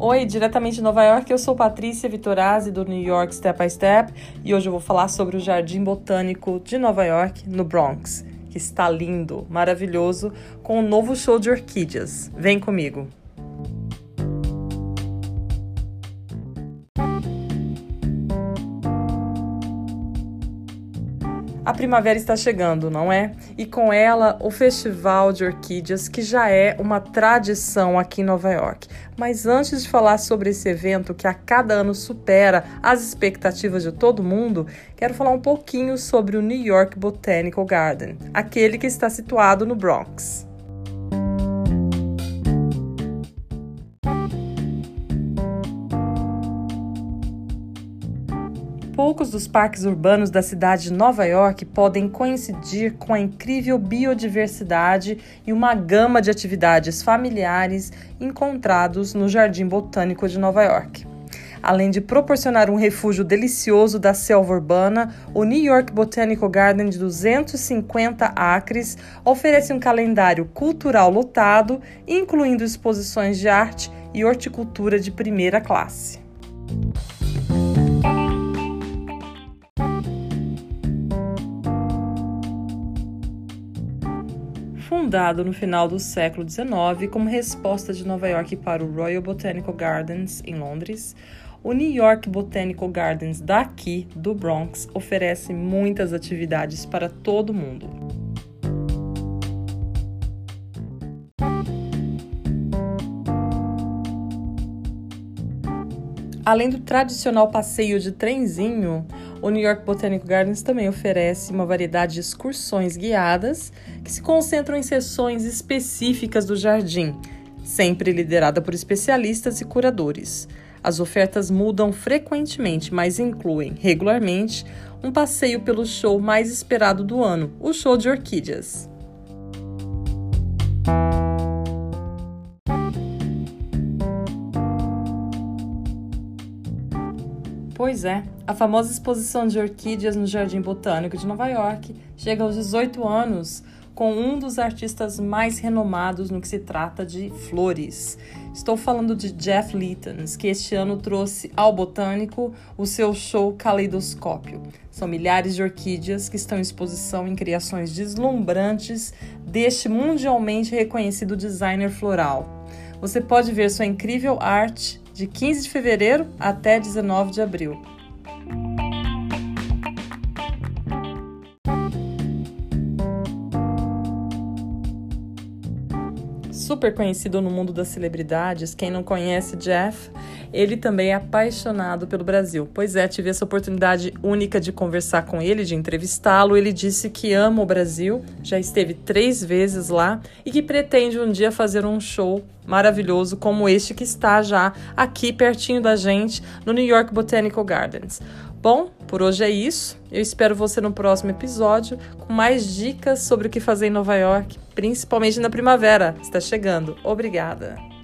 Oi, diretamente de Nova York, eu sou Patrícia Vitorazzi do New York Step by Step e hoje eu vou falar sobre o Jardim Botânico de Nova York, no Bronx, que está lindo, maravilhoso, com um novo show de orquídeas. Vem comigo! A primavera está chegando, não é? E com ela o Festival de Orquídeas, que já é uma tradição aqui em Nova York. Mas antes de falar sobre esse evento que a cada ano supera as expectativas de todo mundo, quero falar um pouquinho sobre o New York Botanical Garden, aquele que está situado no Bronx. Poucos dos parques urbanos da cidade de Nova York podem coincidir com a incrível biodiversidade e uma gama de atividades familiares encontrados no Jardim Botânico de Nova York. Além de proporcionar um refúgio delicioso da selva urbana, o New York Botanical Garden de 250 acres oferece um calendário cultural lotado, incluindo exposições de arte e horticultura de primeira classe. Fundado no final do século XIX como resposta de Nova York para o Royal Botanical Gardens em Londres, o New York Botanical Gardens daqui do Bronx oferece muitas atividades para todo mundo. Além do tradicional passeio de trenzinho, o New York Botanic Gardens também oferece uma variedade de excursões guiadas que se concentram em sessões específicas do jardim, sempre liderada por especialistas e curadores. As ofertas mudam frequentemente, mas incluem regularmente um passeio pelo show mais esperado do ano, o show de orquídeas. Pois é, a famosa exposição de orquídeas no Jardim Botânico de Nova York chega aos 18 anos com um dos artistas mais renomados no que se trata de flores. Estou falando de Jeff Littens, que este ano trouxe ao Botânico o seu show Caleidoscópio. São milhares de orquídeas que estão em exposição em criações deslumbrantes deste mundialmente reconhecido designer floral. Você pode ver sua incrível arte de 15 de fevereiro até 19 de abril. Super conhecido no mundo das celebridades, quem não conhece Jeff ele também é apaixonado pelo Brasil. Pois é, tive essa oportunidade única de conversar com ele, de entrevistá-lo. Ele disse que ama o Brasil, já esteve três vezes lá e que pretende um dia fazer um show maravilhoso como este que está já aqui pertinho da gente no New York Botanical Gardens. Bom, por hoje é isso. Eu espero você no próximo episódio com mais dicas sobre o que fazer em Nova York, principalmente na primavera. Está chegando. Obrigada.